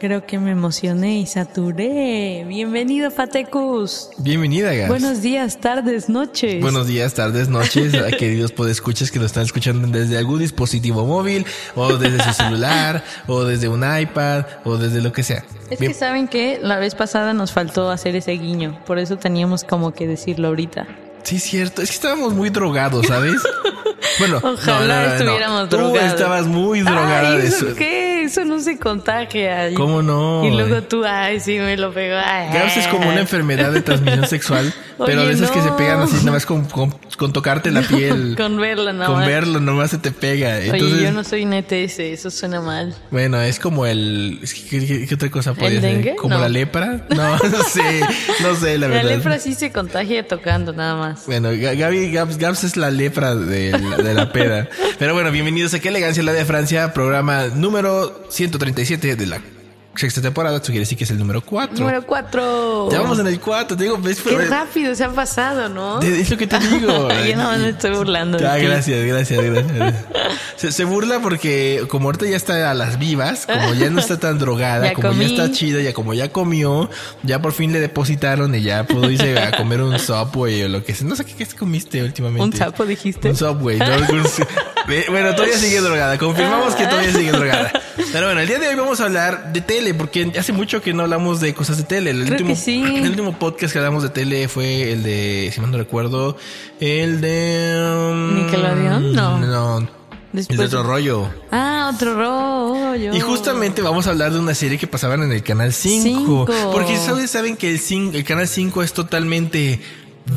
Creo que me emocioné y saturé. Bienvenido, Fatecus. Bienvenida, Gas. Buenos días, tardes, noches. Buenos días, tardes, noches, a queridos podescuchas que nos están escuchando desde algún dispositivo móvil, o desde su celular, o desde un iPad, o desde lo que sea. Es Bien- que saben que la vez pasada nos faltó hacer ese guiño, por eso teníamos como que decirlo ahorita. Sí, es cierto. Es que estábamos muy drogados, ¿sabes? Bueno, Ojalá estuviéramos Tú drogados. estabas muy drogada Ay, de ¿eso eso. qué? Eso no se contagia. ¿Cómo no? Y luego tú, ay, sí, me lo pegó. Ay, Gabs es como una enfermedad de transmisión sexual, pero Oye, de esas que se pegan así, nada más con, con, con tocarte la piel. Con verla nada Con verlo, nomás se te pega. Oye, yo no soy un ETS, eso suena mal. Bueno, es como el... ¿Qué, qué- qué otra cosa ¿El ser? ¿Como No. la lepra? No, no sé. No sé, la La verdad. lepra sí se contagia tocando nada más. Bueno, Ga- Gaby, Gabs, Gabs es la lepra de la, de la peda. Pero bueno, bienvenidos a Qué Elegancia la de Francia, programa número 137 de la sexta temporada. Esto quiere decir que es el número 4. Número cuatro. Ya vamos en el 4, te digo, ves, Qué rápido se ha pasado, ¿no? de- es lo que te digo. Yo más me estoy burlando Ah, gracias, gracias, gracias. Se, se burla porque como ahorita ya está a las vivas, como ya no está tan drogada, Ya como comí. ya está chida, ya como ya comió, ya por fin le depositaron y ya pudo irse a comer un Subway o lo que sea. No sé qué, qué comiste últimamente. ¿Un sapo dijiste? Un Subway. ¿no? Bueno, todavía sigue drogada. Confirmamos que todavía sigue drogada. Pero bueno, el día de hoy vamos a hablar de tele, porque hace mucho que no hablamos de cosas de tele. El Creo último, que sí. El último podcast que hablamos de tele fue el de, si mal no recuerdo, el de... um, ¿Nickelodeon? No. No. El de otro rollo. Ah, otro rollo. Y justamente vamos a hablar de una serie que pasaban en el canal 5. Cinco. Porque ¿sabes? saben que el, cin- el canal 5 es totalmente por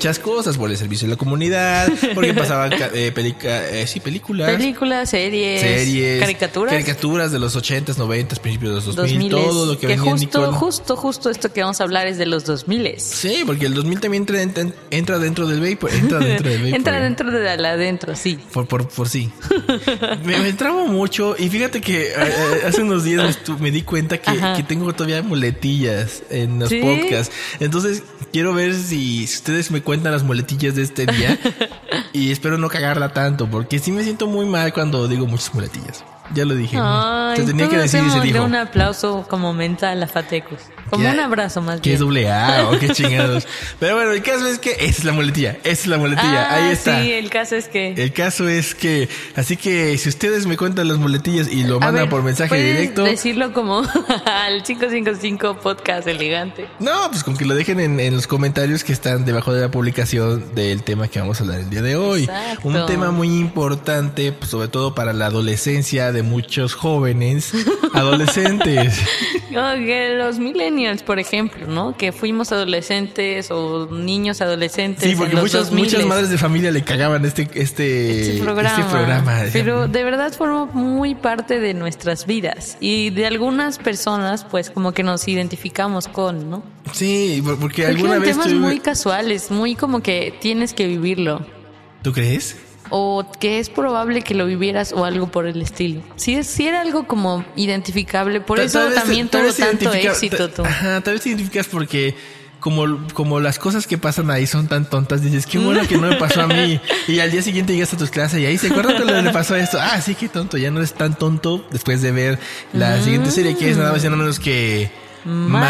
muchas cosas, por el servicio de la comunidad, porque pasaban eh, eh, sí, películas, Películas, series, series, caricaturas. caricaturas de los 80s, 90s, principios de los 2000, 2000 todo lo que, venía justo, Nicole. justo, justo esto que vamos a hablar es de los 2000 Sí, porque el 2000 también entra, entra, dentro del vapor, entra dentro del vapor. Entra dentro de la adentro, sí. Por, por, por sí. me, me trabo mucho y fíjate que eh, eh, hace unos días me, me di cuenta que, que tengo todavía muletillas en los ¿Sí? podcasts. Entonces quiero ver si, si ustedes me cuentan las muletillas de este día y espero no cagarla tanto porque sí me siento muy mal cuando digo muchas muletillas. Ya lo dije. ¿no? Ay, Se tenía que decir y se dijo. un aplauso como mental a Fatecus. Como un abrazo más Que es bien. doble A o qué chingados. Pero bueno, el caso es que esa es la muletilla. Esa es la muletilla. Ah, Ahí está. Sí, el caso es que. El caso es que, así que si ustedes me cuentan las muletillas y lo mandan por mensaje ¿puedes directo, decirlo como al 555 podcast elegante. no, pues con que lo dejen en, en los comentarios que están debajo de la publicación del tema que vamos a hablar el día de hoy. Exacto. Un tema muy importante, pues, sobre todo para la adolescencia de muchos jóvenes, adolescentes. Que los millennials, por ejemplo, ¿no? Que fuimos adolescentes o niños adolescentes. Sí, porque en los muchas, 2000s. muchas madres de familia le cagaban este, este, Este programa. este programa. Pero de verdad formó muy parte de nuestras vidas. Y de algunas personas, pues como que nos identificamos con, ¿no? Sí, por- porque Porque alguna eran vez temas muy casuales, muy como que tienes que vivirlo. ¿Tú crees? O que es probable que lo vivieras o algo por el estilo. Si, era algo como identificable, por eso también tuvo tanto éxito tú. Ajá, tal vez te identificas porque como, como las cosas que pasan ahí son tan tontas, dices, qué bueno que no me pasó a mí. Y al día siguiente llegas a tus clases y ahí se acuerdan que le pasó esto. Ah, sí, qué tonto, ya no eres tan tonto después de ver la siguiente serie que es nada más y nada menos que... Ma-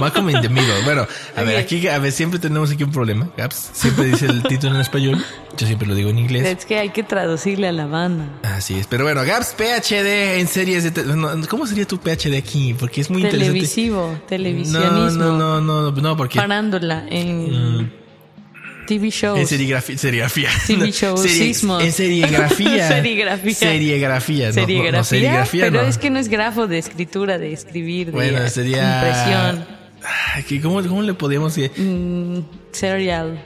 Malcolm in the Middle. Bueno, a ver, aquí a ver, siempre tenemos aquí un problema. Gaps siempre dice el título en español. Yo siempre lo digo en inglés. Es que hay que traducirle a la banda. Así es, pero bueno, Gaps PhD en series de... te- no, ¿Cómo sería tu PhD aquí? Porque es muy interesante. Televisivo, No, televisionismo. no, no, no, no, porque... Parándola en... Mm, TV shows. En serigrafía. serigrafía. TV shows, sismos. En serigrafía. Serigrafía. Serigrafía. no, no, serigrafía, no, serigrafía pero no. es que no es grafo de escritura, de escribir, de Bueno, sería. impresión. Ay, ¿qué- ¿Cómo, ¿Cómo le podíamos decir? Mm, serial.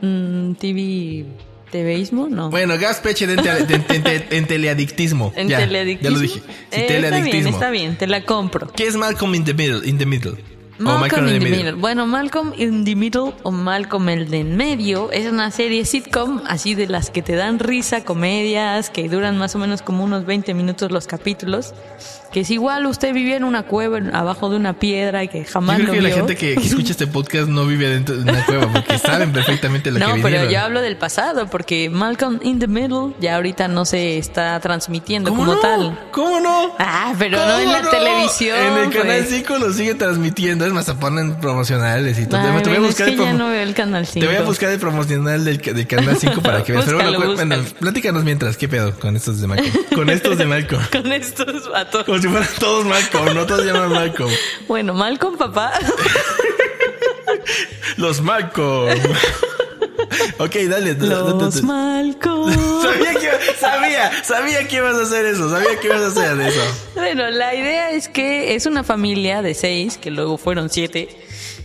Mm, TV. ¿TVismo? No. Bueno, gas peche de ente- de- de- de- en teleadictismo. ¿En ya, teleadictismo? Ya lo dije. Sí, Eh, está bien, teleadictismo. está bien, te la compro. ¿Qué es Malcolm in the Middle? In the middle? O Malcolm in the Middle. Bueno, Malcolm in the Middle o Malcolm el de en medio es una serie sitcom así de las que te dan risa, comedias, que duran más o menos como unos 20 minutos los capítulos. Que es igual usted vivía en una cueva abajo de una piedra y que Yo jamás creo lo que la vio. gente que, que escucha este podcast no vive dentro de una cueva porque saben perfectamente lo no, que pero vivieron. yo hablo del pasado porque Malcolm in the Middle ya ahorita no se está transmitiendo ¿Cómo como no? tal. ¿Cómo no? Ah, pero no en ¿Cómo la televisión. En el canal pues. 5 lo sigue transmitiendo. Es más, se ponen promocionales y todo. Ay, te, voy a bueno, buscar es que el ya no veo el canal 5. te voy a buscar el promocional del, del canal 5 para que veas. Pero bueno, Búscalo, cu- bueno, búscalo. platícanos mientras. ¿Qué pedo con estos de Malcolm? Con estos de Malcolm. Con estos vatos. Como si fueran todos Malcolm, no todos llaman Malcolm. Bueno, Malcolm, papá. Los Malcolm. ok, dale. Los. Malcolm. Sabía que, sabía, sabía que ibas a hacer eso, sabía que ibas a hacer eso. Bueno, la idea es que es una familia de seis, que luego fueron siete,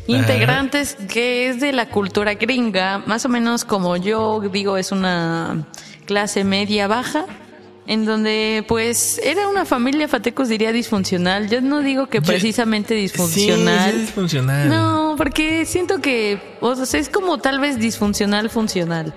integrantes que es de la cultura gringa, más o menos como yo digo, es una clase media baja. En donde, pues, era una familia, Fatecos diría disfuncional. Yo no digo que Yo- precisamente disfuncional. Sí, sí, disfuncional. No, porque siento que, o sea, es como tal vez disfuncional funcional.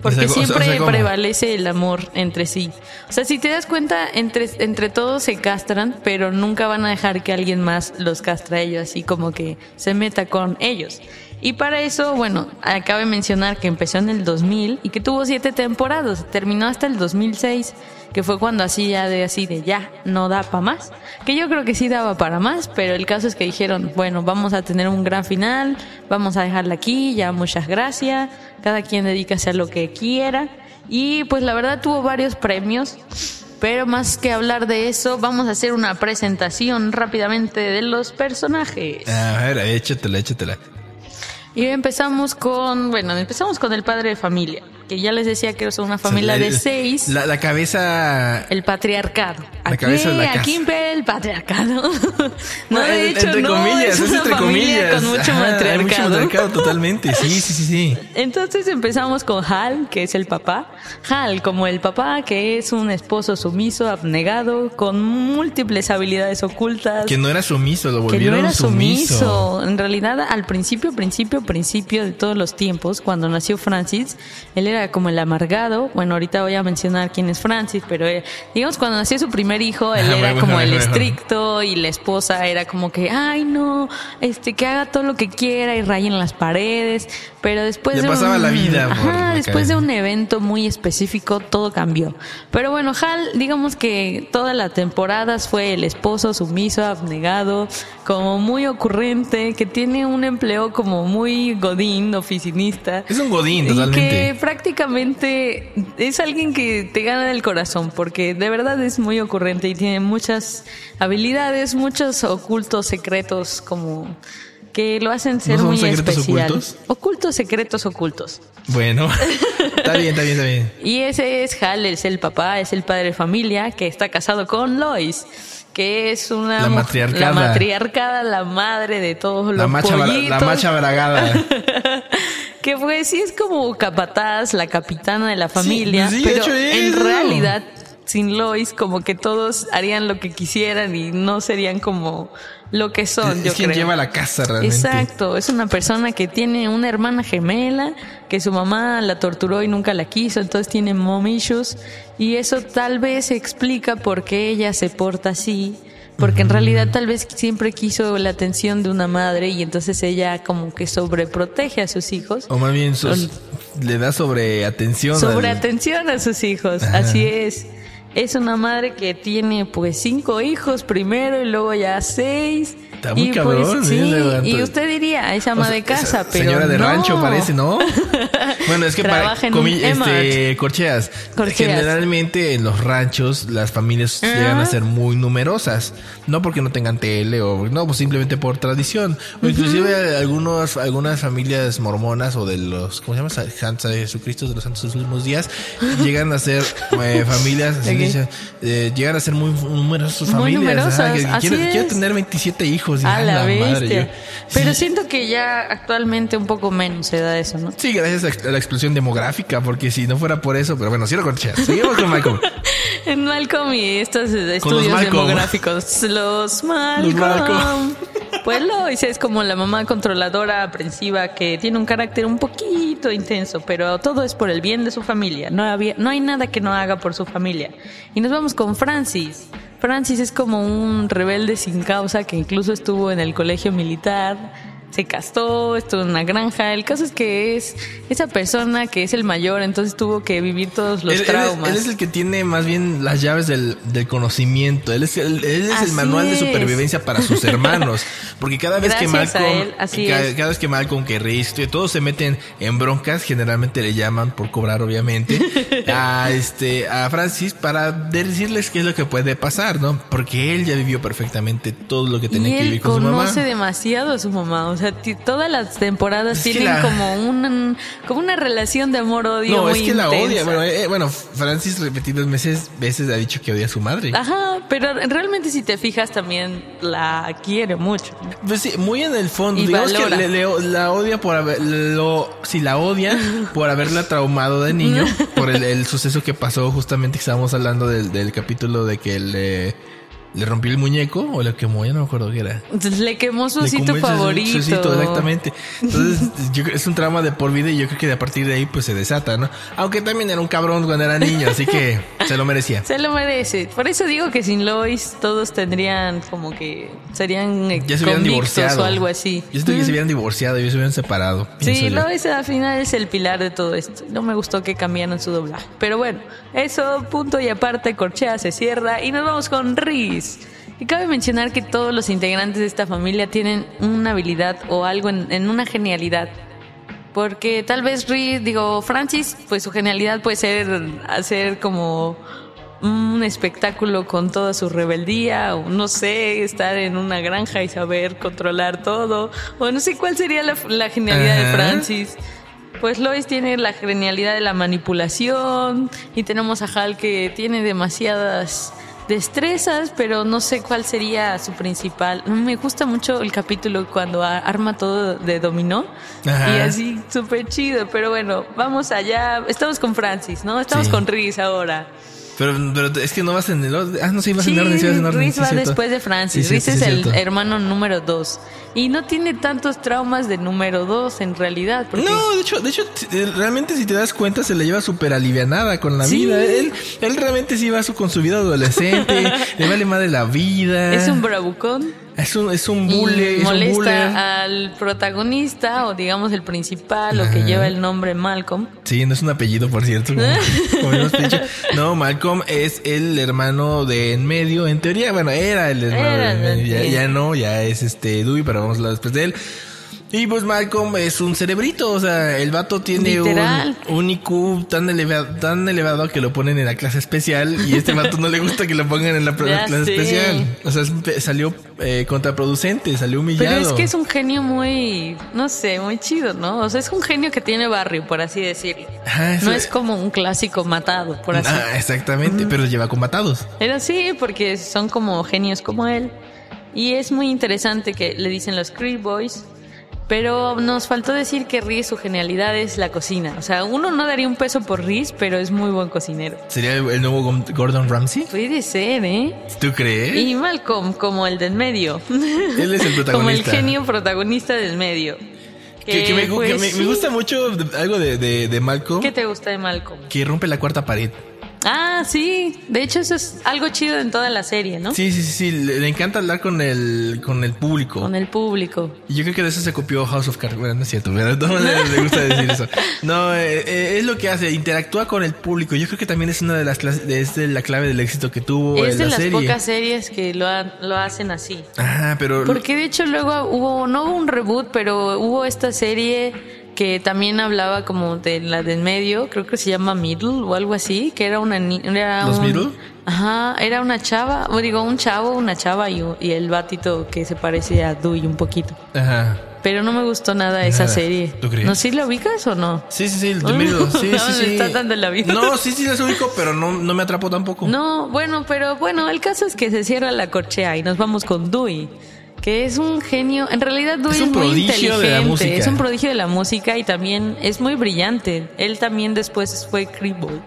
Porque O sea, siempre o sea, ¿cómo? prevalece el amor entre sí. O sea, si te das cuenta, entre, entre todos se castran, pero nunca van a dejar que alguien más los castra a ellos, así como que se meta con ellos. Y para eso, bueno, acabe mencionar que empezó en el 2000 y que tuvo siete temporadas. Terminó hasta el 2006, que fue cuando así ya de así de ya, no da para más. Que yo creo que sí daba para más, pero el caso es que dijeron, bueno, vamos a tener un gran final, vamos a dejarla aquí, ya muchas gracias, cada quien dedícase a lo que quiera. Y pues la verdad tuvo varios premios. Pero más que hablar de eso, vamos a hacer una presentación rápidamente de los personajes. A ver, échatela, échatela. Y empezamos con, bueno, empezamos con el padre de familia, que ya les decía que es una familia O sea, de seis. La, la cabeza. El patriarcado. La aquí, cabeza de la casa. aquí el patriarcado. no, de hecho, entre no, comillas, es es, una entre familia comillas. con mucho Ajá, matriarcado. mucho matriarcado, totalmente. Sí, sí, sí, sí. Entonces empezamos con Hal, que es el papá. Hal, como el papá, que es un esposo sumiso, abnegado, con múltiples habilidades ocultas. Que no era sumiso, lo que no volvieron era sumiso. sumiso. En realidad, al principio, principio, principio de todos los tiempos, cuando nació Francis, él era como el amargado. Bueno, ahorita voy a mencionar quién es Francis, pero eh, digamos cuando nació su primer hijo, él era como el estricto y la esposa era como que, ay no, este que haga todo lo que quiera y rayen las paredes. Pero después Le de pasaba un- la vida Ajá, la después de un evento muy específico, todo cambió. Pero bueno, Hal, digamos que todas las temporadas fue el esposo sumiso, abnegado, como muy ocurrente, que tiene un empleo como muy godín, oficinista. Es un godín, Y que totalmente. Prácticamente es alguien que te gana el corazón, porque de verdad es muy ocurrente y tiene muchas habilidades, muchos ocultos secretos como que lo hacen ser muy secretos especial. ocultos? Ocultos, secretos ocultos. Bueno, está bien, está bien, está bien. Y ese es Hal, es el papá, es el padre de familia que está casado con Lois, que es una La matriarcada. la matriarcada, la madre de todos los La macha, pollitos. la macha bragada. Que pues sí es como capataz, la capitana de la familia, sí, de pero en realidad sin Lois como que todos harían lo que quisieran y no serían como lo que son, es yo quien creo. lleva la casa realmente. Exacto, es una persona que tiene una hermana gemela, que su mamá la torturó y nunca la quiso, entonces tiene mom issues y eso tal vez explica por qué ella se porta así, porque en realidad tal vez siempre quiso la atención de una madre y entonces ella como que sobreprotege a sus hijos. O más bien sus- le da sobre atención. Sobre al- atención a sus hijos, Ajá. así es. es una madre que tiene pues cinco hijos primero y luego ya seis. Está muy y cabrón, pues, ¿eh? sí, Levanta- y usted diría, es ama O sea, de casa, pero Señora de no. rancho parece, ¿no? Bueno, es que para este, corcheas. Corcheas. Generalmente en los ranchos las familias Ah. llegan a ser muy numerosas, no porque no tengan tele o no, pues simplemente por tradición. O inclusive algunos algunas familias mormonas o de los ¿cómo se llama? Santos de Jesucristo de los Santos de los últimos días llegan a ser eh, familias así eh, llegan a ser muy numerosas sus Muy familias, numerosas, ajá, que así quiero, tener 27 hijos A a la bestia. madre, yo- Pero sí. siento que ya actualmente un poco menos se da eso, ¿no? Sí, gracias a la explosión demográfica, porque si no fuera por eso, pero bueno, sí lo conché. Seguimos con Malcolm. En Malcolm y estos estudios Malcolm. demográficos. Los Malcolm. Malcolm. Pues Lois es como la mamá controladora, aprensiva, que tiene un carácter un poquito intenso, pero todo es por el bien de su familia. No, había, no hay nada que no haga por su familia. Y nos vamos con Francis. Francis es como un rebelde sin causa que incluso estuvo en el colegio militar. Se castó, estuvo en una granja. El caso es que es esa persona que es el mayor, entonces tuvo que vivir todos los él, él es, traumas. él es el que tiene más bien las llaves del, del conocimiento. Él es, el, él es el manual de supervivencia para sus hermanos. Porque cada vez que Gracias Malcolm, él, así cada, vez que Malcolm, que Riz, todos se meten en broncas, generalmente le llaman por cobrar, obviamente, a este, a Francis para decirles qué es lo que puede pasar, ¿no? Porque él ya vivió perfectamente todo lo que tenía y que vivir con su mamá. conoce demasiado a su mamá. O sea, ti- todas las temporadas Es tienen la- como, un, como una relación de amor-odio No, muy es que la odia. Bueno, eh, bueno, Francis repetidas veces, veces ha dicho que odia a su madre. Ajá, pero realmente si te fijas también la quiere mucho. Pues sí, muy en el fondo. Y Digamos valora. que le- le- la odia por haber, lo, si la odia por haberla traumado de niño, por el, el suceso que pasó justamente que estábamos hablando del, del capítulo de que le, le rompió el muñeco o le quemó, ya no me acuerdo qué era. Le quemó su osito favorito. osito, exactamente. Entonces, yo es un trauma de por vida y yo creo que de a partir de ahí pues se desata, ¿no? Aunque también era un cabrón cuando era niño, así que se lo merecía. Se lo merece. Por eso digo que sin Lois todos tendrían como que serían eh, Ya se hubieran divorciado. o algo así. Yo siento que se hubieran divorciado y se hubieran separado. Sí. Lois al final es el pilar de todo esto. No me gustó que cambiaran su doblaje. Pero bueno, eso, punto y aparte, Corchea se cierra y nos vamos con Riz. Y cabe mencionar que todos los integrantes de esta familia tienen una habilidad o algo en, en una genialidad. Porque tal vez Riz, digo, Francis, pues su genialidad puede ser hacer como un espectáculo con toda su rebeldía, o no sé, estar en una granja y saber controlar todo, o no sé cuál sería la, la genialidad de. Francis. Pues Lois tiene la genialidad de la manipulación y tenemos a Hal que tiene demasiadas destrezas, pero no sé cuál sería su principal. Me gusta mucho el capítulo cuando arma todo de dominó Ajá. y así súper chido, pero bueno, vamos allá. Estamos con Francis, ¿no? Estamos Sí. con Riz ahora. Pero, pero es que no vas en el orden. Ah, no, sí, vas Sí, en orden, sí vas en orden. Riz va después de Francis. Riz es el hermano número dos. Y no tiene tantos traumas de número dos en realidad. Porque No, de hecho, de hecho, eh, realmente si te das cuenta se le lleva súper alivianada con la Sí. vida. Él, él realmente sí va su, con su vida adolescente, le vale más de la vida. es un bravucón. es un, es un y bully, es un molesta bully. al protagonista o digamos el principal o que Ajá. lleva el nombre Malcolm. Sí, no es un apellido, por cierto. Como, como hemos dicho. No, Malcolm es el hermano de en medio. En teoría, bueno, era el hermano Era de en medio. Ya, ya no, ya es este Dewey, pero vamos a hablar después de él. Y pues Malcolm es un cerebrito, o sea, el vato tiene un, un IQ tan elevado, tan elevado que lo ponen en la clase especial y este vato no le gusta que lo pongan en la, clase especial. O sea, es- salió eh, contraproducente, salió humillado. Pero es que es un genio muy, no sé, muy chido, ¿no? O sea, es un genio que tiene barrio, por así decirlo. No es como un clásico matado, por así. Ah, exactamente, pero lleva combatados. Pero sí, porque son como genios como él. Y es muy interesante que le dicen los Cree Boys. Pero nos faltó decir que Riz su genialidad es la cocina. O sea, uno no daría un peso por Riz, pero es muy buen cocinero. ¿Sería el, el nuevo Gordon Ramsay? Puede ser, ¿eh? ¿Tú crees? Y Malcolm, como el del medio. Él es el protagonista. como el genio protagonista del medio. Que, que me, pues, que me- me sí. gusta mucho algo de, de, de Malcolm ¿Qué te gusta de Malcolm? que rompe la cuarta pared. Ah, sí. De hecho, eso es algo chido en toda la serie, ¿no? Sí, sí, sí, sí. Le, le encanta hablar con el, con el público. Con el público. Y yo creo que de eso se copió House of Cards. Bueno, no es cierto, pero todas maneras me gusta decir eso. No, eh, eh, es lo que hace, interactúa con el público. Yo creo que también es una de las clases, de, es de la clave del éxito que tuvo Es en de la las serie. pocas series que lo, ha- lo hacen así. Ajá, pero Porque de hecho luego hubo, no hubo un reboot, pero hubo esta serie que también hablaba como de la del medio, creo que se llama Middle o algo así, que era una era ¿Los un- Middle? Ajá, era una chava, o digo, un chavo, una chava y, y el batito que se parece a Dewey un poquito. Ajá. Pero no me gustó nada esa serie. ¿Tú crees? ¿No sí lo ubicas o no? Sí, sí, sí, el de Middle. Sí, No, sí, sí. dando la vida. No, sí, sí, los ubico, pero no, no me atrapó tampoco. No, bueno, pero bueno, el caso es que se cierra la corchea y nos vamos con Dewey, que es un genio. En realidad Dewey Es es, muy prodigio de la inteligente, música. es un prodigio de la música y también es muy brillante. Él también después fue Cribble.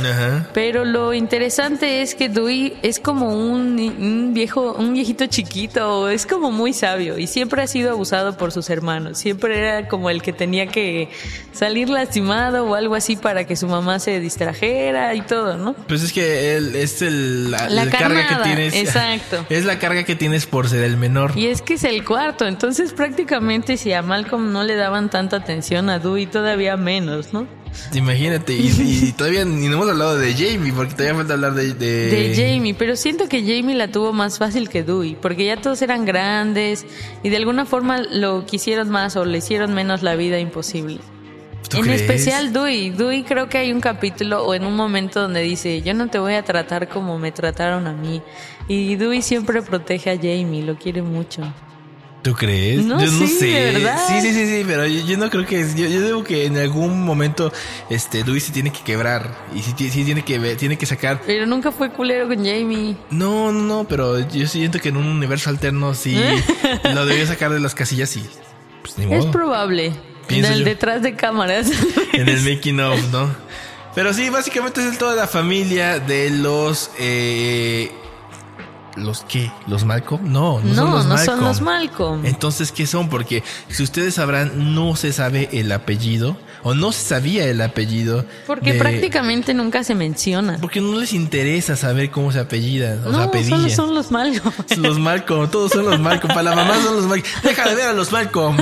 Ajá. Pero lo interesante es que Dewey es como un, un viejo, un viejito chiquito, es como muy sabio y siempre ha sido abusado por sus hermanos. Siempre era como el que tenía que salir lastimado o algo así para que su mamá se distrajera y todo, ¿no? Pues es que él es el, la, La la carga que tienes. exacto. Es la carga que tienes por ser el menor. Y es que es el cuarto, entonces prácticamente si a Malcolm no le daban tanta atención, a Dewey todavía menos, ¿no? Imagínate, y, y todavía ni no hemos hablado de Jamie, porque todavía falta hablar de... De, De Jamie, pero siento que Jamie la tuvo más fácil que Dewey, porque ya todos eran grandes y de alguna forma lo quisieron más o le hicieron menos la vida imposible. ¿Tú En crees? especial Dewey. Dewey creo que hay un capítulo o en un momento donde dice, yo no te voy a tratar como me trataron a mí. Y Dewey siempre protege a Jamie, lo quiere mucho. ¿Tú crees? No, yo no sí, sé. verdad. Sí, sí, sí, sí, pero yo, yo no creo que... Yo, yo digo que en algún momento este Dewey se tiene que quebrar y sí, ti- sí tiene que ver- tiene que sacar... Pero nunca fue culero con Jamie. No, no, no, pero yo siento que en un universo alterno sí lo debió sacar de las casillas y... Pues ni Es probable. Pienso Del yo. detrás de cámaras. en el making of, ¿no? Pero sí, básicamente es el toda la familia de los eh, los qué, los Malcolm, no, no, No, son los no Malcolm. son los Malcolm. Entonces, ¿qué son? Porque si ustedes sabrán, no se sabe el apellido o no se sabía el apellido. Porque de- prácticamente nunca se menciona. porque no les interesa saber cómo se apellidan, o No, sea, solo son los Malcolm. Los Malcolm, todos son los Malcolm. Para la mamá son los Malcolm. Deja de ver a los Malcolm.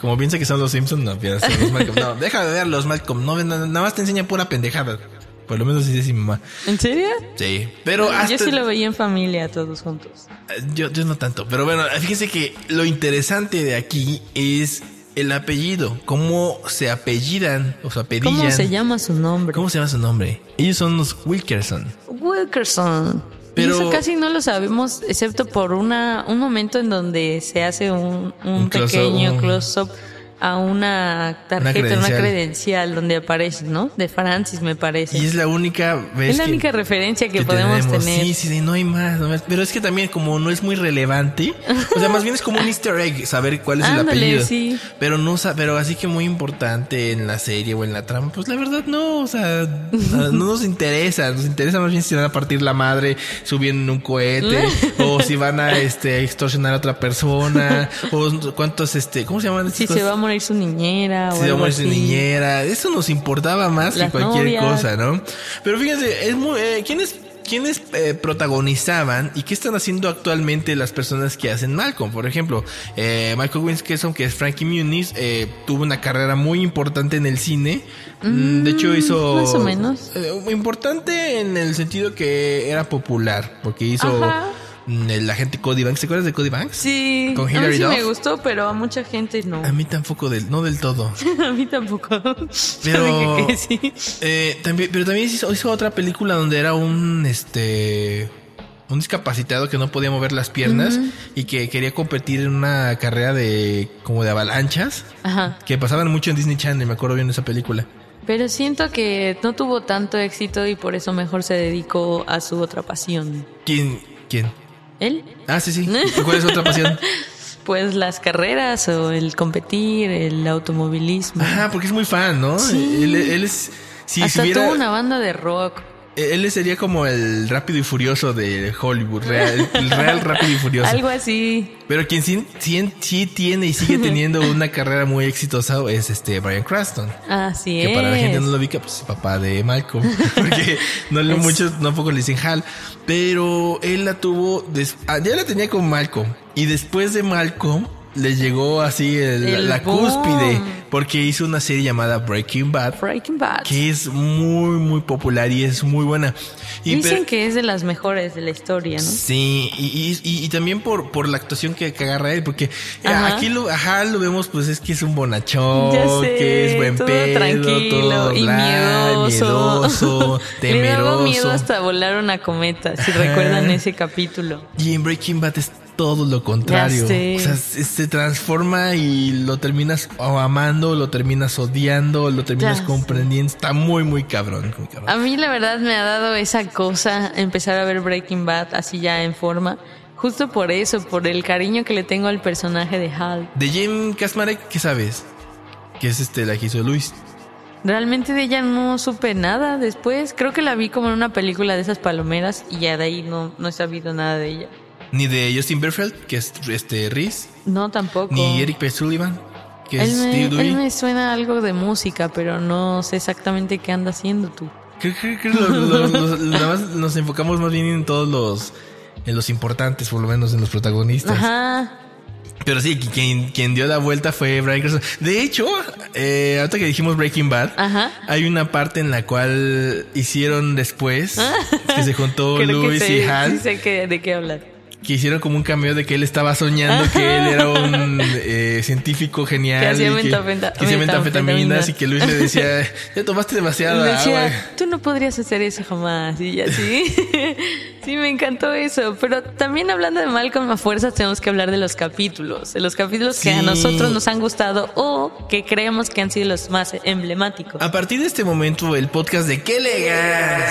Como piensa que son los Simpsons, no, piensa son los Malcolm. No, deja de ver a los Malcolm. No, nada más te enseña pura pendejada. Por lo menos así dice mi mamá. ¿En serio? Sí. Pero hasta... Yo sí lo veía en familia todos juntos. yo, yo no tanto. Pero bueno, fíjense que lo interesante de aquí es el apellido. Cómo se apellidan o se apellillan. ¿Cómo se llama su nombre? ¿Cómo se llama su nombre? Ellos son los Wilkerson. Wilkerson. Pero- Y eso casi no lo sabemos, excepto por una, un momento en donde se hace un, un Un pequeño close-up a una tarjeta, una credencial. credencial. donde aparece, ¿no? De Francis, me parece. Y es la única vez Es la que- única referencia que, que podemos tenemos. tener. Sí, sí, sí, no hay más, no más. Pero es que también como no es muy relevante, o sea, más bien es como un easter egg saber cuál es el apellido. sí. Pero no, pero así que muy importante en la serie o en la trama, pues la verdad no, o sea, no nos interesa, nos interesa más bien si van a partir la madre subiendo en un cohete o si van a este extorsionar a otra persona o cuántos este, ¿cómo se llaman Si se va a morir su niñera o se va a morir su niñera. Eso nos importaba más Las que cualquier novias. cosa, ¿no? Pero fíjense, es muy, eh, ¿quiénes, quiénes eh, protagonizaban y qué están haciendo actualmente las personas que hacen Malcolm? Por ejemplo, eh, Michael Winston, que es Frankie Muniz, eh, tuvo una carrera muy importante en el cine. Mm, de hecho, hizo. más o menos. eh, importante en el sentido que era popular, porque hizo. Ajá. El agente Cody Banks, ¿te acuerdas de Cody Banks? Sí, Con a mí sí me gustó, pero a mucha gente no. A mí tampoco, del, no del todo. a mí tampoco. Pero, que sí. eh, también, pero también hizo, hizo otra película donde era un este un discapacitado que no podía mover las piernas y que quería competir en una carrera de como de avalanchas Ajá. que pasaban mucho en Disney Channel, me acuerdo bien de esa película. Pero siento que no tuvo tanto éxito y por eso mejor se dedicó a su otra pasión. ¿Quién? ¿Quién? ¿Él? Ah, sí, sí. ¿Y ¿Cuál es otra pasión? Pues las carreras o el competir, el automovilismo. Ajá, porque es muy fan, ¿no? Sí. Él, él es si Hasta hubiera tuvo una banda de rock. Él sería como el rápido y furioso de Hollywood, real, el real rápido y furioso. Algo así. Pero quien sí, sí, sí tiene y sigue teniendo una carrera muy exitosa es este Brian Cranston. Así Que es. para la gente no lo ubica, pues papá de Malcolm. Porque no le muchos, no poco le dicen Hal. Pero él la tuvo, des- ah, ya la tenía con Malcolm. Y después de Malcolm le llegó así el- El la boom. cúspide. Porque hizo una serie llamada Breaking Bad. Breaking Bad. Que es muy, muy popular y es muy buena. Y Dicen que es de las mejores de la historia, ¿no? Sí, y, y- también por, por la actuación que, que agarra él, porque Ajá. aquí lo, ajá, lo vemos, pues es que es un bonachón, sé, que es buen todo pedo, tranquilo todo y bla, miedoso. miedoso, Le daba miedo temeroso. hasta volar una cometa, si Ajá. recuerdan ese capítulo. Y en Breaking Bad es todo lo contrario. O sea, se, transforma y lo terminas amando, lo terminas odiando, lo terminas comprendiendo. Está muy, muy cabrón. muy cabrón. A mí la verdad me ha dado esa cosa empezar a ver Breaking Bad así ya en forma. Justo por eso, por el cariño que le tengo al personaje de Hal. De Jim Kasmarek, ¿qué sabes? Que es este, la que hizo Luis. Realmente de ella no supe nada después. Creo que la vi como en una película de esas palomeras y ya de ahí no, no he sabido nada de ella. Ni de Justin Berfeld, que es este Reese. No, tampoco. Ni Eric P. Sullivan, que Él es me, Steve Dewey. él me suena algo de música, pero no sé exactamente qué anda haciendo tú. Creo que, nos enfocamos más bien en todos los en los importantes, por lo menos en los protagonistas. Ajá. Pero sí, qui- quien, quien dio la vuelta fue Brian Cranston. De hecho, eh, ahorita que dijimos Breaking Bad, Ajá. hay una parte en la cual hicieron después que se juntó Luis y Hal, sí sé que- de qué hablar. Que hicieron como un cameo de que él estaba soñando que él era un eh, científico genial. Que hacía metafetaminas. y que Luis le decía, ya tomaste demasiada Le agua. decía, tú no podrías hacer eso jamás. Y así. sí, me encantó eso. Pero también hablando de Malcolm a fuerzas, tenemos que hablar de los capítulos. De los capítulos que a nosotros nos han gustado o que creemos que han sido los más emblemáticos. A partir de este momento, el podcast de ¡Qué elegancia!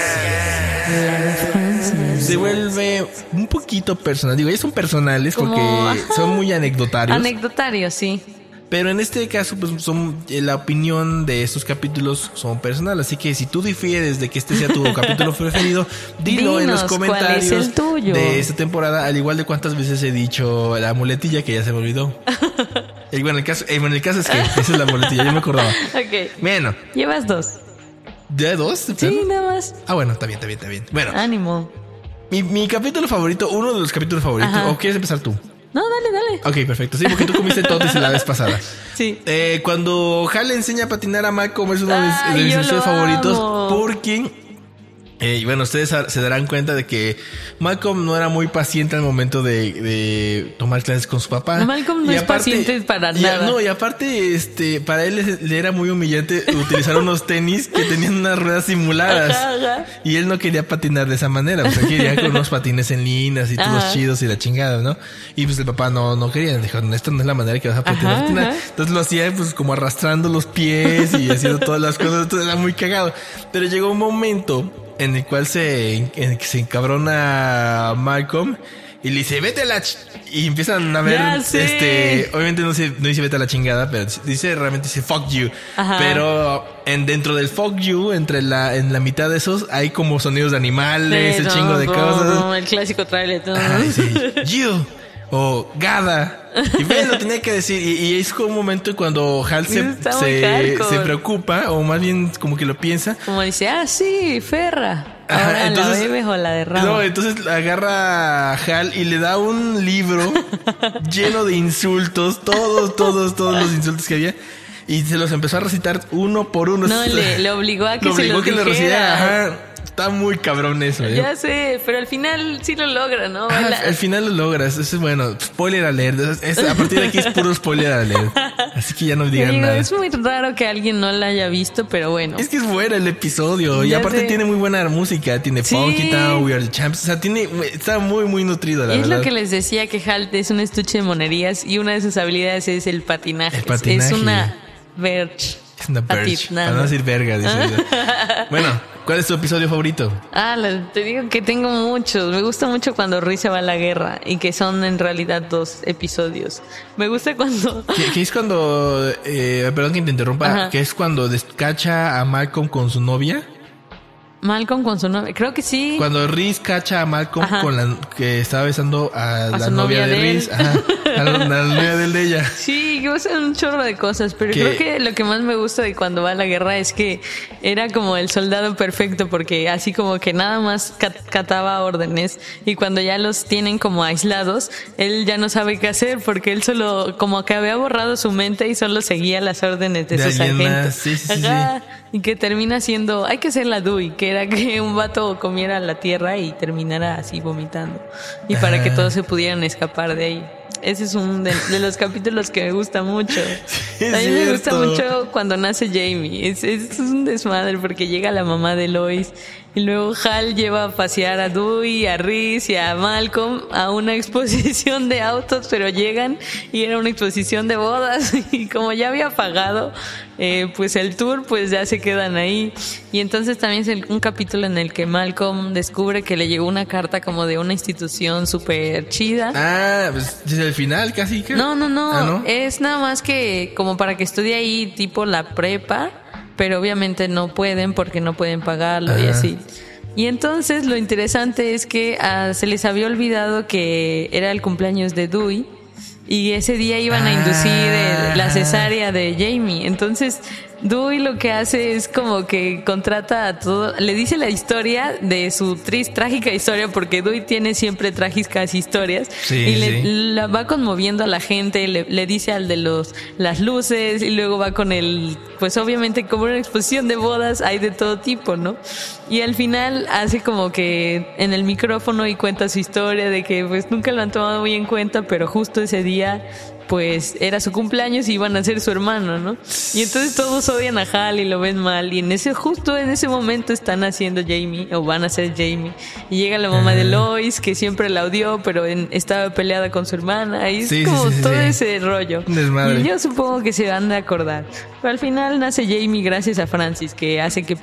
Se vuelve un poquito personal. Digo, ya son personales Como, porque son muy anecdotarios. Anecdotario, sí. pero en este caso, pues son eh, la opinión de estos capítulos son personales. Así que si tú difieres de que este sea tu capítulo preferido, dilo en los Dinos, ¿cuál comentarios es el tuyo? de esta temporada. Al igual de cuántas veces he dicho la muletilla que ya se me olvidó. y bueno, el caso, eh, bueno, el caso es que esa es la muletilla, yo me acordaba. Ok. Bueno, Llevas dos. ¿de dos? Sí, nada más. Ah, bueno, está bien, está bien, está bien. Bueno, Ánimo. Mi, mi capítulo favorito, uno de los capítulos favoritos, Ajá. ¿o quieres empezar tú? No, dale, dale. Ok, perfecto. Sí, porque tú comiste totis la vez pasada. Sí. Eh, cuando Hal enseña a patinar a Malcolm es uno de mis, de mis favoritos amo. porque... eh, y bueno, ustedes se darán cuenta de que Malcolm no era muy paciente al momento de, de tomar clases con su papá. Malcolm no Y es paciente para y nada. no, y aparte, este, para él le- era muy humillante utilizar unos tenis que tenían unas ruedas simuladas. Ajá, ajá. Y él no quería patinar de esa manera, o sea, quería con unos patines en líneas y todos Ajá. chidos y la chingada, ¿no? Y pues el papá no, no quería, dijo, esta no es la manera que vas a patinar. Ajá, patinar". ajá. Entonces lo hacía pues como arrastrando los pies y haciendo todas las cosas, entonces era muy cagado. Pero llegó un momento en el cual se, en el que se encabrona Malcolm y le dice, vete a la... ch-". Y empiezan a ver, este, obviamente no, se, no dice vete a la chingada, pero dice realmente dice fuck you. Ajá. Pero en dentro del fuck you, entre la, en la mitad de esos, hay como sonidos de animales, Sí, el no, chingo de no, cosas. el clásico trailer. ¿no? Ajá, dice, you o Gada. Y bien lo tenía que decir. Y, y es como un momento cuando Hal se, se, se preocupa, o más bien como que lo piensa. Como dice, ah, sí, Ferra. Ajá, Ahora la entonces- bebes o la. No, entonces agarra a Hal y le da un libro lleno de insultos, todos, todos, todos los insultos que había. Y se los empezó a recitar uno por uno. No, le, le obligó a que Lo se obligó los que le recitara. Ajá. Está muy cabrón eso, ¿eh? Ya sé, pero al final sí lo logra, ¿no? La- al final lo logras. Eso es bueno. Spoiler alert. Es- es- a partir de aquí es puro spoiler alert. Así que ya no digan digo, nada. es muy raro que alguien no la haya visto, pero bueno. Es que es buena el episodio. y Ya aparte sé. tiene muy buena música. Tiene Sí. Funky Town, We Are the Champs. O sea, tiene, está muy, muy nutrido, la Y es verdad. lo que les decía que Halt es un estuche de monerías y una de sus habilidades es el patinaje. El patinaje. Es una verge. Es una. Patinando. Para no decir verga, dice. bueno, ¿cuál es tu episodio favorito? Ah, te digo que tengo muchos. Me gusta mucho cuando Rui se va a la guerra y que son en realidad dos episodios. Me gusta cuando... Que, que es cuando, eh, perdón que te interrumpa, Ajá. que es cuando descacha a Malcolm con su novia. Malcolm con su novia. Creo que sí. Cuando Reese cacha a Malcolm Ajá. con la que estaba besando a, A la su novia, novia de, ajá, a la, novia de él de ella. Sí, que pasan un chorro de cosas, pero Que- creo que lo que más me gusta de cuando va a la guerra es que era como el soldado perfecto, porque así como que nada más cat- cataba órdenes y cuando ya los tienen como aislados, él ya no sabe qué hacer porque él solo como que había borrado su mente y solo seguía las órdenes de, De sus agentes. sí, sí, sí, Y que termina siendo, hay que ser la Dewey, que era que un vato comiera la tierra y terminara así vomitando. Y para que todos se pudieran escapar de ahí. Ese es un de, de los capítulos que me gusta mucho. a mí me gusta mucho cuando nace Jamie. Es, es un desmadre porque llega la mamá de Lois y luego Hal lleva a pasear a Dewey, a Reese y a Malcolm a una exposición de autos, pero llegan y era una exposición de bodas y como ya había pagado eh, pues el tour, pues ya se quedan ahí. Y entonces también es un capítulo en el que Malcolm descubre que le llegó una carta como de una institución súper chida. Ah, pues desde el final casi. No, no, no, Ah, ¿no? Es nada más que como para que estudie ahí tipo la prepa, pero obviamente no pueden porque no pueden pagarlo y así. Y entonces lo interesante es que ah, se les había olvidado que era el cumpleaños de Dewey y ese día iban a inducir el- la Ah. cesárea de Jamie. Entonces Dewey lo que hace es como que contrata a todo, le dice la historia de su triste, trágica historia, porque Dewey tiene siempre trágicas historias Sí, y le, sí. la va conmoviendo a la gente, le, le dice al de los las luces y luego va con el, pues obviamente como una exposición de bodas hay de todo tipo, ¿no? Y al final hace como que en el micrófono y cuenta su historia de que pues nunca lo han tomado muy en cuenta, pero justo ese día pues era su cumpleaños y iban a ser su hermano, ¿no? Y entonces todos odian a Hal y lo ven mal y en ese justo en ese momento están haciendo Jamie o van a hacer Jamie y llega la mamá de Lois que siempre la odió pero en- estaba peleada con su hermana y es Sí, como sí, sí, todo ese rollo. Desmadre. Y yo supongo que se van a acordar. Pero al final nace Jamie gracias a Francis que hace que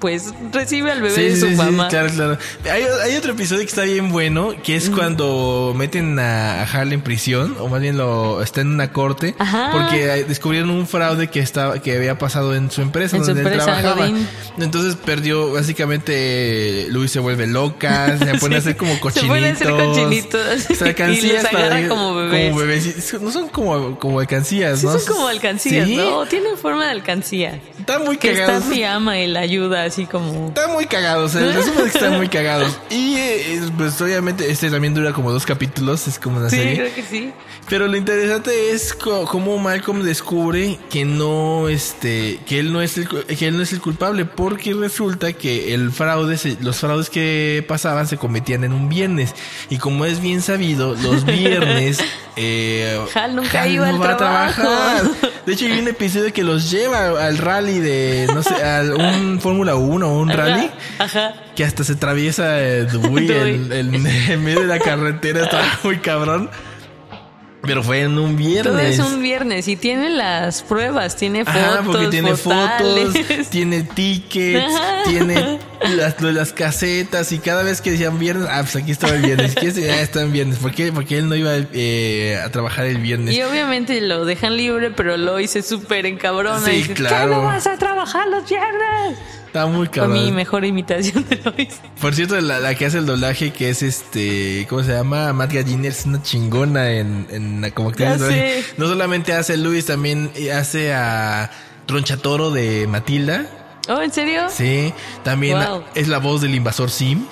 pues recibe al bebé Sí, de su sí, mamá. claro, claro. Hay, hay otro episodio que está bien bueno, que es cuando meten a Hal en prisión, o más bien lo está en una corte, Ajá. porque descubrieron un fraude que estaba que había pasado en su empresa En su donde él trabajaba. Godín. Entonces perdió, básicamente Luis se vuelve loca, se pone a hacer como Se cochinitos. pone a hacer cochinitos. O sea, alcancías Y para- como bebés. bebés. No son como, como alcancías, ¿no? son como alcancías, ¿no? Tienen forma de alcancía. Están muy Que cagados. está ama y la ayuda así como... Están muy cagados, el resumen es que están muy cagados. Y eh, es- pues obviamente este también dura como dos capítulos, es como una Sí, serie. creo que sí. Pero lo interesante es co- cómo Malcolm descubre que no, este, que él no es el, que él no es el culpable, porque resulta que el fraude, se- los fraudes que pasaban se cometían en un viernes. Y como es bien sabido, los viernes, eh, Hal nunca iba no al va a trabajo. trabajar. De hecho, hay un episodio que los lleva al rally de, no sé, un Fórmula 1 o un rally. Ajá. Que hasta se atraviesa eh, Dewey Dewey. en, en- en medio de la carretera. Está muy cabrón. Pero fue en un viernes. Todo es un viernes y tiene las pruebas, tiene fotos, porque tiene fotos, tiene tickets, Ajá. tiene las, lo las casetas y cada vez que decían viernes, ah, pues aquí estaba el viernes. ¿Qué ya está en viernes? ¿Por qué? Porque él no iba eh, a trabajar el viernes. Y obviamente lo dejan libre, pero Lois es súper encabrona. Sí, y dice, claro. ¿Qué no vas a trabajar los viernes? Está muy Fue mi cabrón. mejor imitación de Lois. Por cierto, la, la que hace el doblaje, que es este, ¿cómo se llama? Matt Galliner, es una chingona en, en como actriz. No solamente hace Luis, también hace a Tronchatoro de Matilda. Oh, ¿en serio? Sí, también Wow. es la voz del invasor Sim.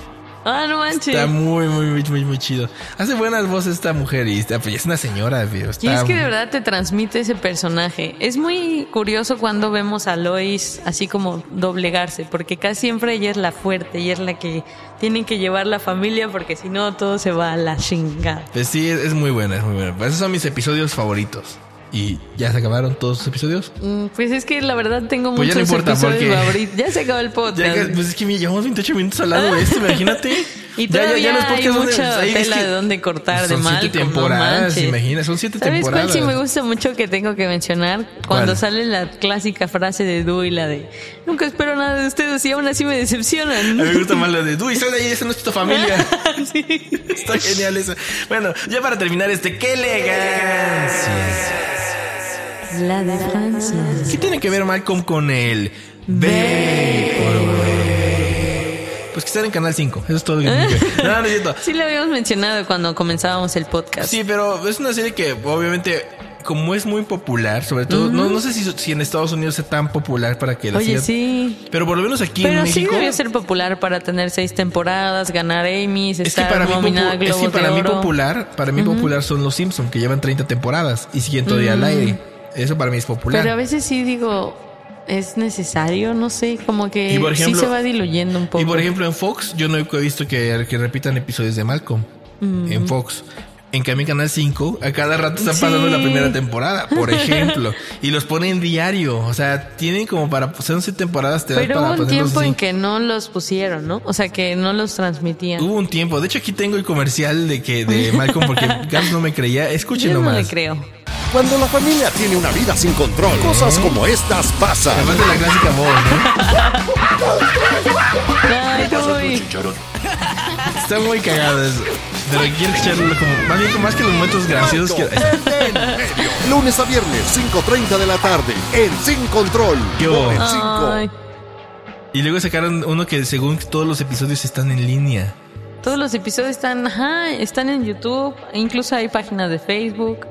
Ah, no manches. Está muy, muy, muy, muy, muy chido. Hace buenas voces esta mujer y está, pues, es una señora, pero Y es que de verdad te transmite ese personaje. Es muy curioso cuando vemos a Lois así como doblegarse, porque casi siempre ella es la fuerte y es la que tienen que llevar la familia, porque si no todo se va a la chingada. Pues sí, es, es muy buena, es muy buena. Pues esos son mis episodios favoritos. ¿Y ya se acabaron todos los episodios? Mm, Pues es que la verdad tengo Pues ya no muchos importa, episodios porque-. Ya se acabó el Ya podcast. que- pues es que mira, llevamos 28 minutos hablando de esto, imagínate. Y Ya, ya, todavía ya los hay son de- mucha es tela de dónde cortar de son mal. siete temporadas, imagina, son siete ¿Sabes temporadas. cuál sí me gusta mucho que tengo que mencionar? Cuando ¿Cuál? sale la clásica frase de Dewey, la de Nunca espero nada de ustedes y aún así me A decepcionan. mí me gusta más la de Duy, sal de ahí, esa no es tu familia. Sí. Está genial eso. Bueno, ya para terminar este, ¡qué elegancia! La de Francia. ¿Qué tiene que ver Malcolm con el Vaporwave? Pues que están en Canal 5. Eso es todo No, no es cierto. Sí lo habíamos mencionado cuando comenzábamos el podcast. Sí, pero es una serie que obviamente, como es muy popular, sobre todo, no, no sé si, si en Estados Unidos sea tan popular para que la Oye, sí. Pero por lo menos aquí Pero en sí México. debió ser popular para tener seis temporadas, ganar Emmys, es que estar para mí, nominada popu- es que para de mí Oro. popular, para mí popular son los Simpsons que llevan 30 temporadas y siguen todavía al aire. Eso para mí es popular. Mm. Pero a veces sí digo, es necesario, no sé, como que ejemplo- sí se va diluyendo un poco. Y por ejemplo en Fox yo no he visto que, que repitan episodios de Malcolm en Fox. En cambio en Canal 5 a cada rato están Mm. Sí. pasando la primera temporada, por ejemplo. y los ponen diario. O sea, tienen como para... Son 11 temporadas. Te Pero para hubo un tiempo así. en que no los pusieron, ¿no? O sea, que no los transmitían. Hubo un tiempo. De hecho aquí tengo el comercial de que de Malcolm porque Gams no me creía. Escuchen Yo no nomás. le creo. Cuando la familia tiene una vida sin control, cosas como estas pasan. Además de la clásica voz, ¿no? Ay. Está muy cagado eso. Pero quiero escucharlo como... Más bien, más que los momentos graciosos. Medio. Lunes a viernes, 5.30 de la tarde, en Sin Control. Yo. Por el 5. Ay, Y luego sacaron uno que según todos los episodios están en línea. todos los episodios están, ajá, están en YouTube, incluso hay páginas de Facebook.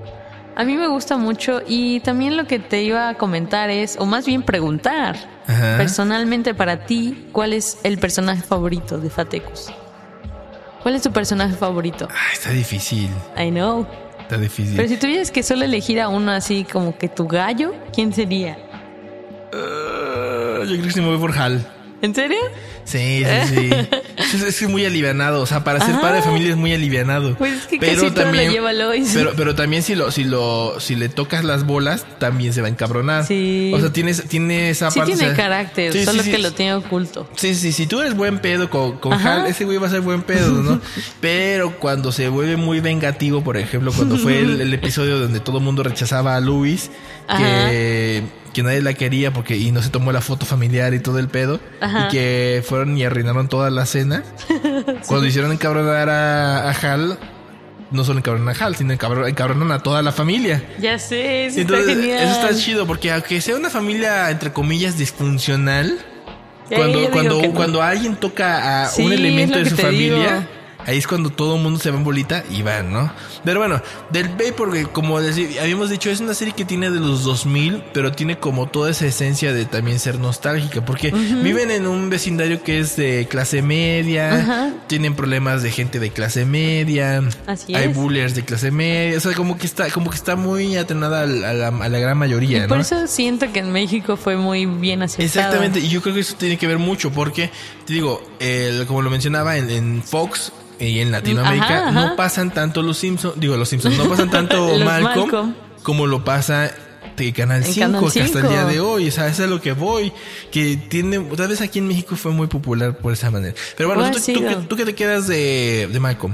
A mí me gusta mucho y también lo que te iba a comentar es, o más bien preguntar, Ajá. personalmente para ti, ¿cuál es el personaje favorito de Fatecus? ¿Cuál es tu personaje favorito? Ah, está difícil. I know. Está difícil. Pero si tuvieras que solo elegir a uno así como que tu gallo, ¿quién sería? Ah, yo creo que sí me voy por Hal. ¿En serio? Sí, sí, sí. es, es muy alivianado. O sea, para ser Ajá. padre de familia es muy alivianado. Pues es que casi todo lo lleva. Pero, pero también si lo, si lo, si le tocas las bolas, también se va a encabronar. Sí. O sea, tienes, tiene esa Sí parte. tiene o sea, carácter, sí, solo sí. que lo tiene oculto. Sí, sí, si tú eres buen pedo con, con. Hal, ese güey va a ser buen pedo, ¿no? Pero cuando se vuelve muy vengativo, por ejemplo, cuando fue el, el episodio donde todo el mundo rechazaba a Luis, que, que nadie la quería porque y no se tomó la foto familiar y todo el pedo, Ajá. y que fueron y arruinaron toda la cena, cuando hicieron encabronar a, a Hal, no solo encabronan a Hal, sino encabro- encabronan a toda la familia. Ya sé, eso Entonces, está genial. eso está chido porque aunque sea una familia entre comillas disfuncional, cuando cuando no. cuando alguien toca a Sí, un elemento de su familia, digo. Ahí es cuando todo el mundo se va en bolita y van, ¿no? Pero bueno, del Bay porque como habíamos dicho es una serie que tiene de los 2000, pero tiene como toda esa esencia de también ser nostálgica, porque viven en un vecindario que es de clase media, Ajá. tienen problemas de gente de clase media, Así hay es. bullers de clase media, o sea, como que está como que está muy atenada a la, a la gran mayoría, Y por ¿no? eso siento que en México fue muy bien aceptado. Exactamente, y yo creo que eso tiene que ver mucho porque, te digo, el, como lo mencionaba en, en Fox y en Latinoamérica, Ajá, ajá. no pasan tanto los Simpsons, digo los Simpsons, no pasan tanto Malcolm, Malcolm. como lo pasa de Canal En 5 Canal que hasta el 5. día de hoy, o sea, eso es a lo que voy, que tiene, tal vez aquí en México fue muy popular por esa manera. Pero bueno, Puede ¿tú, qué- tú qué te quedas de, de Malcolm?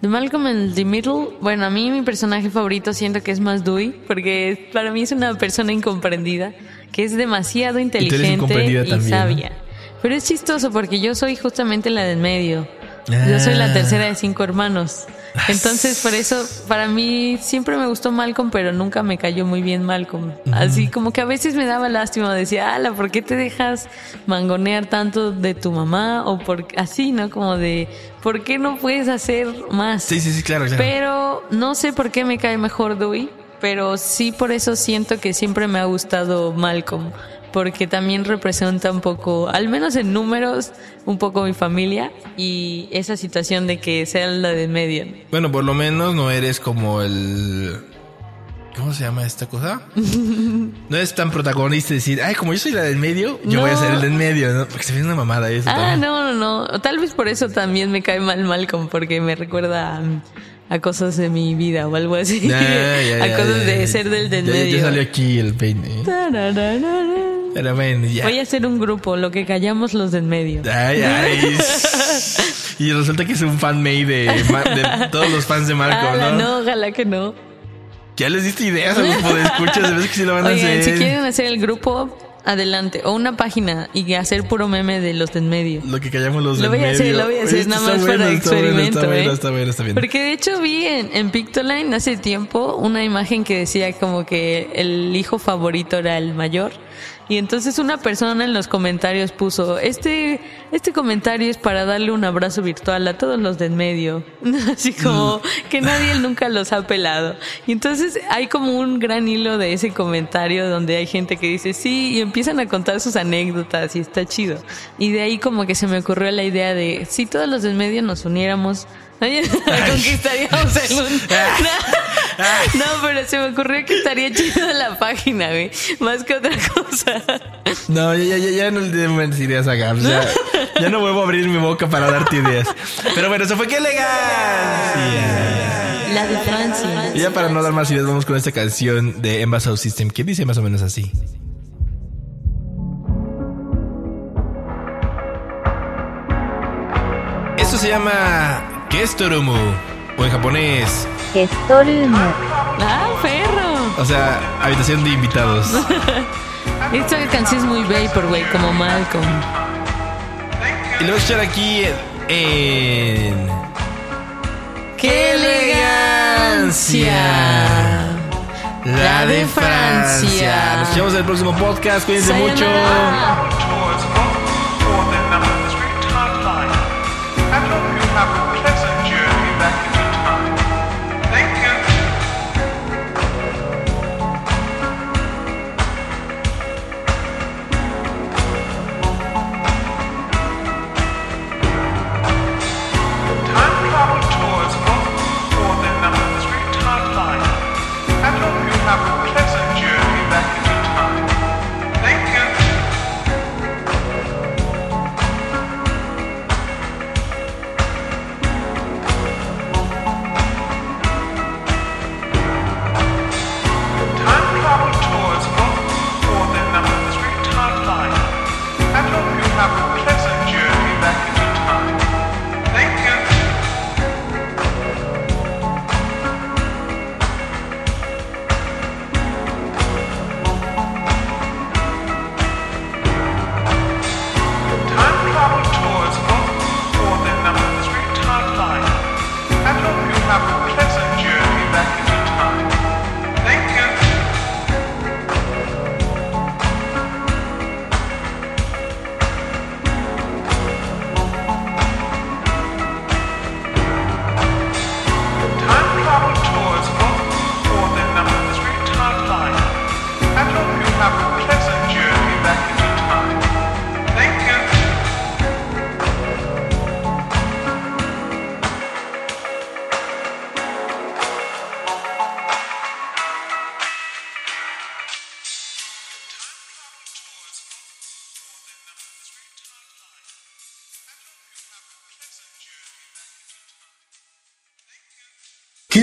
De Malcolm en The Middle, bueno, a mí mi personaje favorito siento que es más Dewey, porque para mí es una persona incomprendida, que es demasiado inteligente y también, ¿no? sabia. Pero es chistoso porque yo soy justamente la del medio. Yo soy la Ah. tercera de cinco hermanos. Entonces, por eso, para mí siempre me gustó Malcolm, pero nunca me cayó muy bien Malcolm. Así como que a veces me daba lástima, decía, ala, ¿por qué te dejas mangonear tanto de tu mamá? O por así, ¿no? Como de, ¿por qué no puedes hacer más? Sí, sí, sí, claro, claro. Pero no sé por qué me cae mejor Dewey, pero sí por eso siento que siempre me ha gustado Malcolm, porque también representa un poco, al menos en números, un poco mi familia y esa situación de que sea la de medio. Bueno, por lo menos no eres como el. ¿Cómo se llama esta cosa? No es tan protagonista decir, ay, como yo soy la del medio, yo No. voy a ser el del medio, ¿no? Porque se ve una mamada eso Ah, también. no, no, no. Tal vez por eso también me cae mal Malcolm, porque me recuerda a, a cosas de mi vida o algo así. Ya, ya, a cosas ya, de ser del del medio. Ya salió aquí el peine. Tarararara. Pero bueno, ya. Voy a hacer un grupo, lo que callamos los del medio. Ay, ay. y resulta que es un fan made de, de todos los fans de Marco, Ala, ¿no? no, ojalá que no. Ya les diste ideas a los podescuchas, de vez que sí lo van a hacer. si quieren hacer el grupo, adelante. O una página y hacer puro meme de los del medio. Lo que callamos los Lo del voy a hacer, medio. lo voy a hacer, nada está más bueno, para está bueno, experimento, Está bueno, ¿eh? está bueno, está bien. Porque de hecho vi en, en Pictoline hace tiempo una imagen que decía como que el hijo favorito era el mayor Y entonces una persona en los comentarios puso, este, este comentario es para darle un abrazo virtual a todos los de en medio. Así como que nadie nunca los ha pelado. Y entonces hay como un gran hilo de ese comentario donde hay gente que dice sí y empiezan a contar sus anécdotas y está chido. Y de ahí como que se me ocurrió la idea de si todos los de en medio nos uniéramos conquistaríamos el mundo. No, pero se me ocurrió que estaría chido la página, güey. Más que otra cosa. No, ya, ya, ya no le demos ideas a Gabs. Ya, ya no vuelvo a abrir mi boca para darte ideas. Pero bueno, eso fue que. La de Francia. Y ya para no dar más ideas, vamos con esta canción de Sound System que dice más o menos así. Esto se llama Kestorumu o en japonés, Ah, perro. o sea, habitación de invitados. Esta canción es muy vaporwave, como Malcolm. Y lo voy a echar aquí en... ¡Qué elegancia! La de Francia. Nos vemos en el próximo podcast. Cuídense mucho. Sayonara. towards